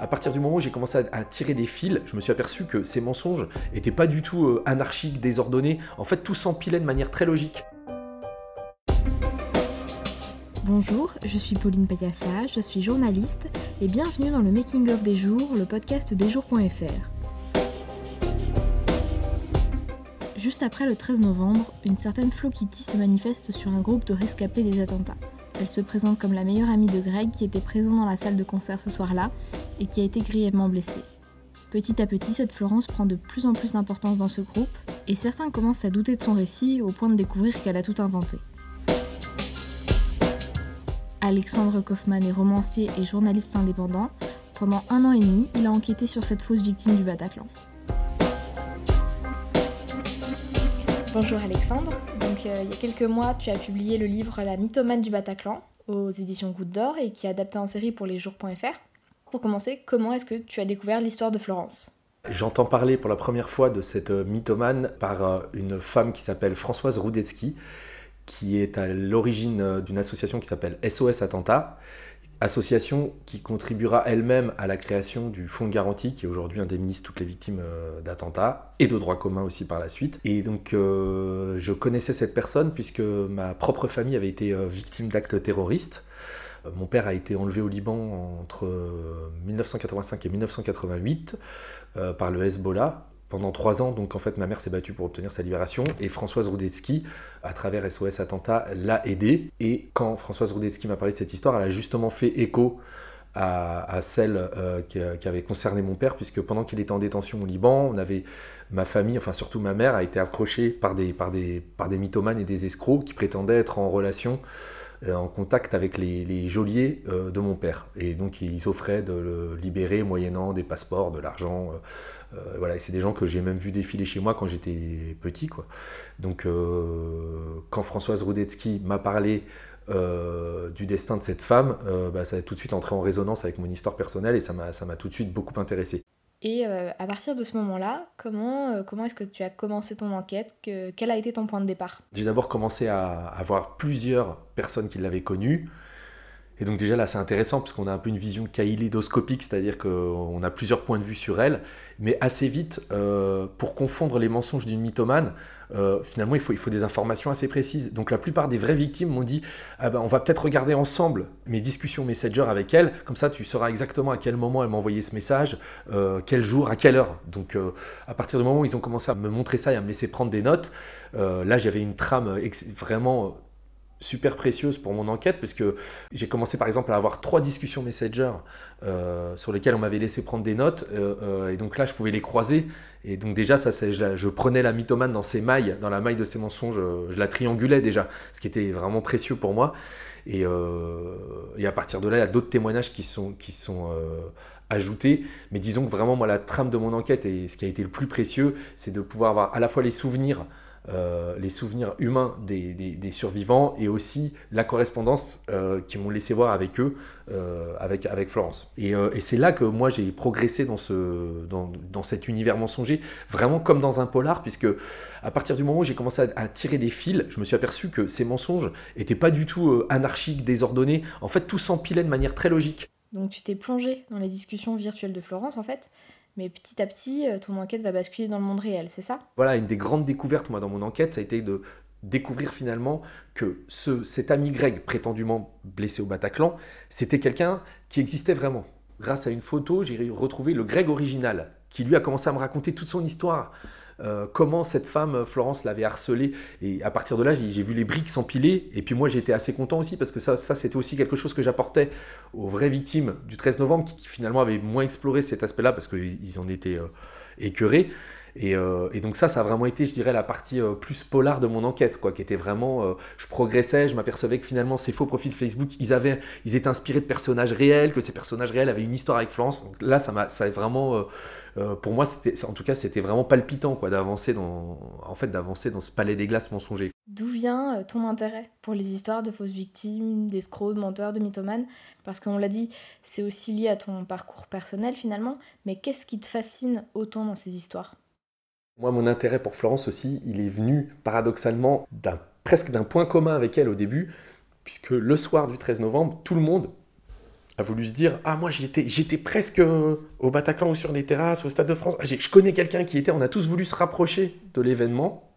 À partir du moment où j'ai commencé à, tirer des fils, je me suis aperçu que ces mensonges n'étaient pas du tout euh, anarchiques, désordonnés. En fait, tout s'empilait de manière très logique. Bonjour, je suis Pauline Payassa, je suis journaliste et bienvenue dans le Making of des jours, le podcast des jours.fr. Juste après le 13 novembre, une certaine Flo Kitty se manifeste sur un groupe de rescapés des attentats. Elle se présente comme la meilleure amie de Greg qui était présent dans la salle de concert ce soir-là et qui a été grièvement blessée. Petit à petit, cette Florence prend de plus en plus d'importance dans ce groupe et certains commencent à douter de son récit au point de découvrir qu'elle a tout inventé. Alexandre Kaufmann est romancier et journaliste indépendant. Pendant un an et demi, il a enquêté sur cette fausse victime du Bataclan. Bonjour Alexandre. Donc euh, il y a quelques mois, tu as publié le livre La mythomane du Bataclan aux éditions Goutte d'Or et qui est adapté en série pour les jours.fr. Pour commencer, comment est-ce que tu as découvert l'histoire de Florence? J'entends parler pour la première fois de cette euh, mythomane par euh, une femme qui s'appelle Françoise Roudetsky, qui est à l'origine d'une association qui s'appelle SOS Attentat, association qui contribuera elle-même à la création du fonds de garantie qui aujourd'hui indemnise toutes les victimes euh, d'attentats et de droit commun aussi par la suite. Et donc euh, je connaissais cette personne puisque ma propre famille avait été euh, victime d'actes terroristes. Mon père a été enlevé au Liban entre 1985 et 1988 par le Hezbollah pendant trois ans. Donc en fait, ma mère s'est battue pour obtenir sa libération et Françoise Rudetsky, à travers SOS Attentat, l'a aidée. Et quand Françoise Rudetsky m'a parlé de cette histoire, elle a justement fait écho à, celle euh, qui, avait concerné mon père, puisque pendant qu'il était en détention au Liban, on avait ma famille, enfin surtout ma mère, a été approchée par des, par des, par des mythomanes et des escrocs qui prétendaient être en relation euh, en contact avec les, geôliers euh, de mon père. Et donc ils offraient de le libérer moyennant des passeports, de l'argent. Euh, voilà, c'est des gens que j'ai même vu défiler chez moi quand j'étais petit. Quoi. Donc quand Françoise Rudetsky m'a parlé du destin de cette femme, bah, ça a tout de suite entré en résonance avec mon histoire personnelle et ça m'a tout de suite beaucoup intéressé. Et euh, à partir de ce moment-là, comment, euh, comment est-ce que tu as commencé ton enquête? Quel a été ton point de départ? J'ai d'abord commencé à avoir plusieurs personnes qui l'avaient connue. Et donc déjà là c'est intéressant parce qu'on a un peu une vision kaléidoscopique, c'est-à-dire qu'on a plusieurs points de vue sur elle, mais assez vite, euh, pour confondre les mensonges d'une mythomane, euh, finalement il faut, il faut des informations assez précises. Donc la plupart des vraies victimes m'ont dit ah ben, on va peut-être regarder ensemble mes discussions Messenger avec elle, comme ça tu sauras exactement à quel moment elle m'a envoyé ce message, euh, quel jour, à quelle heure. Donc à partir du moment où ils ont commencé à me montrer ça et à me laisser prendre des notes, là j'avais une trame vraiment super précieuse pour mon enquête, puisque j'ai commencé par exemple à avoir trois discussions Messenger euh, sur lesquelles on m'avait laissé prendre des notes, euh, euh, et donc là je pouvais les croiser, et donc déjà ça, je, je, prenais la mythomane dans ses mailles, dans la maille de ses mensonges, je, la triangulais déjà, ce qui était vraiment précieux pour moi, et, et à partir de là il y a d'autres témoignages qui sont, qui sont ajoutés, mais disons que vraiment moi la trame de mon enquête, et ce qui a été le plus précieux, c'est de pouvoir avoir à la fois les souvenirs, euh, les souvenirs humains des, survivants et aussi la correspondance euh, qu'ils m'ont laissé voir avec eux, euh, avec, Florence. Et, c'est là que moi j'ai progressé dans, ce, dans, cet univers mensonger, vraiment comme dans un polar, puisque à partir du moment où j'ai commencé à, tirer des fils, je me suis aperçu que ces mensonges n'étaient pas du tout anarchiques, désordonnés. En fait, tout s'empilait de manière très logique. Donc tu t'es plongé dans les discussions virtuelles de Florence, en fait mais petit à petit, euh, ton enquête va basculer dans le monde réel, c'est ça? Voilà, une des grandes découvertes, moi, dans mon enquête, ça a été de découvrir finalement que ce, cet ami grec prétendument blessé au Bataclan, c'était quelqu'un qui existait vraiment. Grâce à une photo, j'ai retrouvé le grec original, qui lui a commencé à me raconter toute son histoire. Euh, comment cette femme, Florence, l'avait harcelé. Et à partir de là, j'ai vu les briques s'empiler. Et puis moi, j'étais assez content aussi parce que ça, ça c'était aussi quelque chose que j'apportais aux vraies victimes du 13 novembre qui, finalement avaient moins exploré cet aspect-là parce qu'ils en étaient euh, écœurés. Euh, et, donc ça, ça a vraiment été, je dirais, la partie euh, plus polar de mon enquête, quoi, qui était vraiment, euh, je progressais, je m'apercevais que finalement ces faux profils Facebook, ils avaient, ils étaient inspirés de personnages réels, que ces personnages réels avaient une histoire avec Florence. Donc là, ça m'a, ça a vraiment, pour moi, c'était, en tout cas, c'était vraiment palpitant, quoi, d'avancer dans, en fait, d'avancer dans ce palais des glaces mensonger. D'où vient ton intérêt pour les histoires de fausses victimes, d'escrocs, de menteurs, de mythomanes? Parce qu'on l'a dit, c'est aussi lié à ton parcours personnel finalement, mais qu'est-ce qui te fascine autant dans ces histoires? Moi, mon intérêt pour Florence aussi, il est venu paradoxalement d'un, presque d'un point commun avec elle au début, puisque le soir du 13 novembre, tout le monde a voulu se dire Ah, moi j'étais, j'étais presque au Bataclan ou sur les terrasses, au Stade de France. Ah, je connais quelqu'un qui était. On a tous voulu se rapprocher de l'événement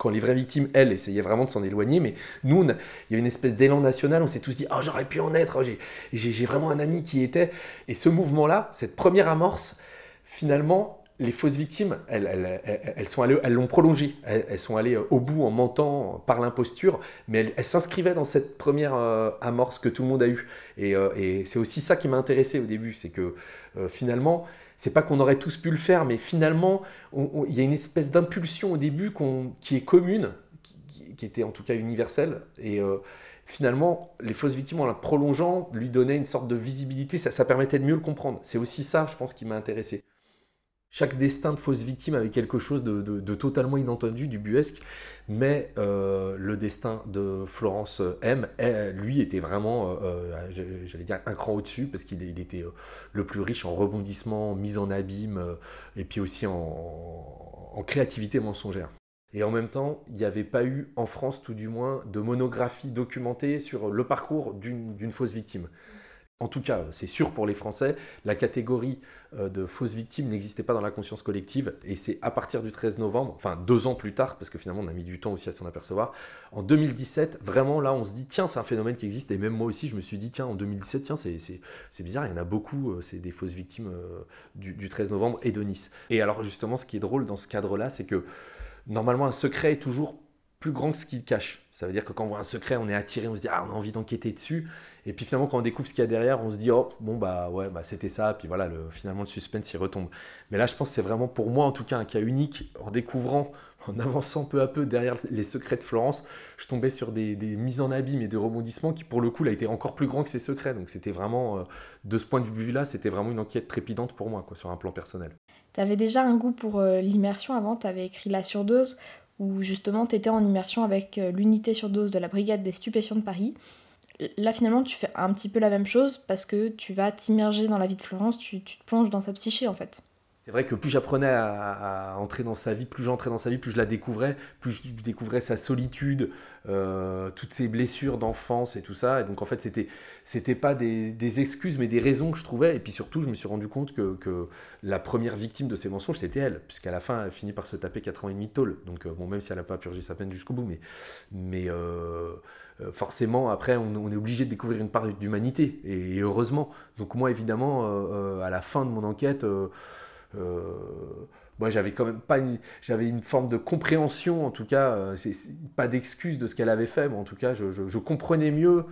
quand les vraies victimes, elles, essayaient vraiment de s'en éloigner. Mais nous, il y a une espèce d'élan national, on s'est tous dit, oh, j'aurais pu en être, oh, j'ai vraiment un ami qui était. Et ce mouvement-là, cette première amorce, finalement, les fausses victimes, elles, elles, sont allées, elles l'ont prolongé. Elles, sont allées euh, au bout en mentant par l'imposture, mais elles, s'inscrivaient dans cette première euh, amorce que tout le monde a eue. Euh, et c'est aussi ça qui m'a intéressé au début, c'est que finalement, c'est pas qu'on aurait tous pu le faire, mais finalement, il y a une espèce d'impulsion au début qui est commune, qui, était en tout cas universelle, et finalement, les fausses victimes, en la prolongeant, lui donnaient une sorte de visibilité, ça, ça permettait de mieux le comprendre. C'est aussi ça, je pense, qui m'a intéressé. Chaque destin de fausse victime avait quelque chose de, totalement inentendu, du buesque, mais euh, le destin de Florence M, lui, était vraiment, euh, euh, j'allais dire, un cran au-dessus, parce qu'il était le plus riche en rebondissements, mise en abîme, et puis aussi en, créativité mensongère. Et en même temps, il n'y avait pas eu, en France tout du moins, de monographie documentée sur le parcours d'une fausse victime en tout cas, c'est sûr pour les Français, la catégorie euh, de fausses victimes n'existait pas dans la conscience collective. Et c'est à partir du 13 novembre, enfin deux ans plus tard, parce que finalement on a mis du temps aussi à s'en apercevoir, en 2017, vraiment là on se dit, tiens, c'est un phénomène qui existe. Et même moi aussi, je me suis dit, tiens, en 2017, tiens, c'est bizarre, il y en a beaucoup, euh, c'est des fausses victimes euh, du, du 13 novembre et de Nice. Et alors justement, ce qui est drôle dans ce cadre-là, c'est que normalement un secret est toujours plus grand que ce qu'il cache. Ça veut dire que quand on voit un secret, on est attiré, on se dit ah on a envie d'enquêter dessus. Et puis finalement quand on découvre ce qu'il y a derrière, on se dit oh bon bah ouais bah c'était ça. Puis voilà le, finalement le suspense y retombe. Mais là je pense c'est vraiment pour moi en tout cas un cas unique en découvrant, en avançant peu à peu derrière les secrets de Florence, je tombais sur des, mises en abîme et des rebondissements qui pour le coup là étaient encore plus grands que ces secrets. Donc c'était vraiment euh, de ce point de vue là, c'était vraiment une enquête trépidante pour moi quoi sur un plan personnel. Tu avais déjà un goût pour euh, l'immersion avant, tu avais écrit La Surdose où justement tu étais en immersion avec euh, l'unité surdose de la brigade des stupéfiants de Paris. Là finalement tu fais un petit peu la même chose parce que tu vas t'immerger dans la vie de Florence, tu te plonges dans sa psyché en fait c'est vrai que plus j'apprenais à, entrer dans sa vie, plus j'entrais dans sa vie, plus je la découvrais, plus je découvrais sa solitude, euh, toutes ses blessures d'enfance et tout ça. Et donc en fait, c'était c'était pas des, excuses, mais des raisons que je trouvais. Et puis surtout, je me suis rendu compte que, la première victime de ces mensonges, c'était elle, puisqu'à la fin, elle finit par se taper 4 ans et demi de tôle. Donc euh, bon, même si elle n'a pas purgé sa peine jusqu'au bout, mais mais euh, forcément, après, on, est obligé de découvrir une part d'humanité, et, heureusement. Donc moi, évidemment, à la fin de mon enquête moi, j'avais quand même pas une, j'avais une forme de compréhension, en tout cas, euh, c'est, pas d'excuse de ce qu'elle avait fait, mais en tout cas, je, comprenais mieux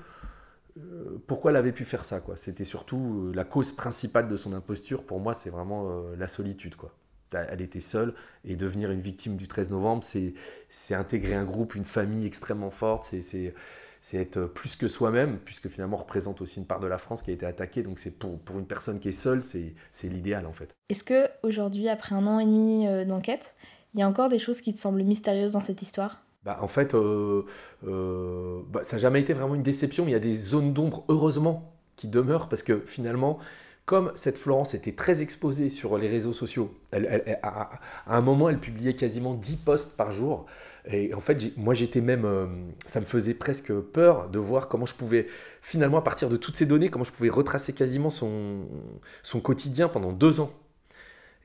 euh, pourquoi elle avait pu faire ça. Quoi. C'était surtout la cause principale de son imposture. Pour moi, c'est vraiment la solitude. Quoi. Elle était seule et devenir une victime du 13 novembre, c'est, c'est intégrer un groupe, une famille extrêmement forte. C'est, c'est, c'est être plus que soi-même, puisque finalement on représente aussi une part de la France qui a été attaquée. Donc c'est pour, pour une personne qui est seule, c'est, c'est l'idéal en fait. Est-ce que aujourd'hui, après un an et demi euh, d'enquête, il y a encore des choses qui te semblent mystérieuses dans cette histoire? Bah, En fait, euh, euh, bah, ça n'a jamais été vraiment une déception, mais il y a des zones d'ombre, heureusement, qui demeurent, parce que finalement, comme cette Florence était très exposée sur les réseaux sociaux, à, un moment, elle publiait quasiment 10 posts par jour. Et en fait, moi, j'étais même. Euh, ça me faisait presque peur de voir comment je pouvais, finalement, à partir de toutes ces données, comment je pouvais retracer quasiment son, son quotidien pendant deux ans.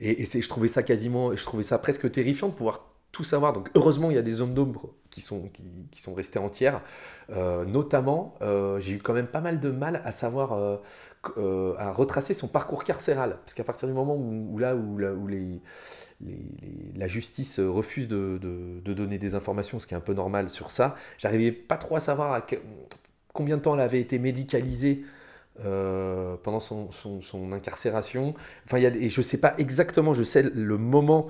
Et, et je trouvais ça quasiment. Je trouvais ça presque terrifiant de pouvoir tout savoir. Donc, heureusement, il y a des zones d'ombre qui sont, qui, qui, sont restées entières. Euh, notamment, euh, j'ai eu quand même pas mal de mal à savoir. à retracer son parcours carcéral. Parce qu'à partir du moment où, là, où, là, où les la justice refuse de, donner des informations, ce qui est un peu normal sur ça. J'arrivais pas trop à savoir combien de temps elle avait été médicalisée euh, pendant son, incarcération. Enfin, y a, et je sais pas exactement, je sais le moment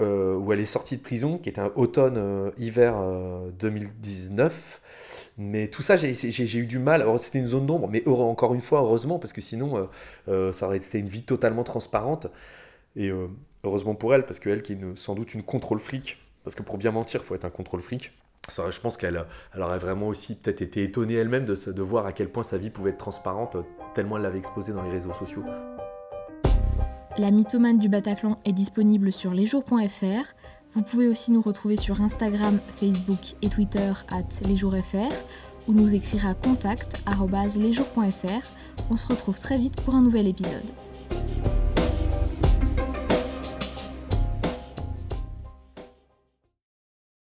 euh, où elle est sortie de prison, qui était un automne-hiver euh, 2019. Mais tout ça, j'ai eu du mal. C'était une zone d'ombre, mais encore une fois, heureusement, parce que sinon, ça aurait été une vie totalement transparente. Et heureusement pour elle, parce qu'elle qui est sans doute une contrôle fric, parce que pour bien mentir, il faut être un contrôle fric. Ça, je pense qu'elle elle aurait vraiment aussi peut-être été étonnée elle-même de, de voir à quel point sa vie pouvait être transparente, tellement elle l'avait exposée dans les réseaux sociaux. La mythomane du Bataclan est disponible sur lesjours.fr. Vous pouvez aussi nous retrouver sur Instagram, Facebook et Twitter at lesjoursfr ou nous écrire à contact.lesjours.fr On se retrouve très vite pour un nouvel épisode.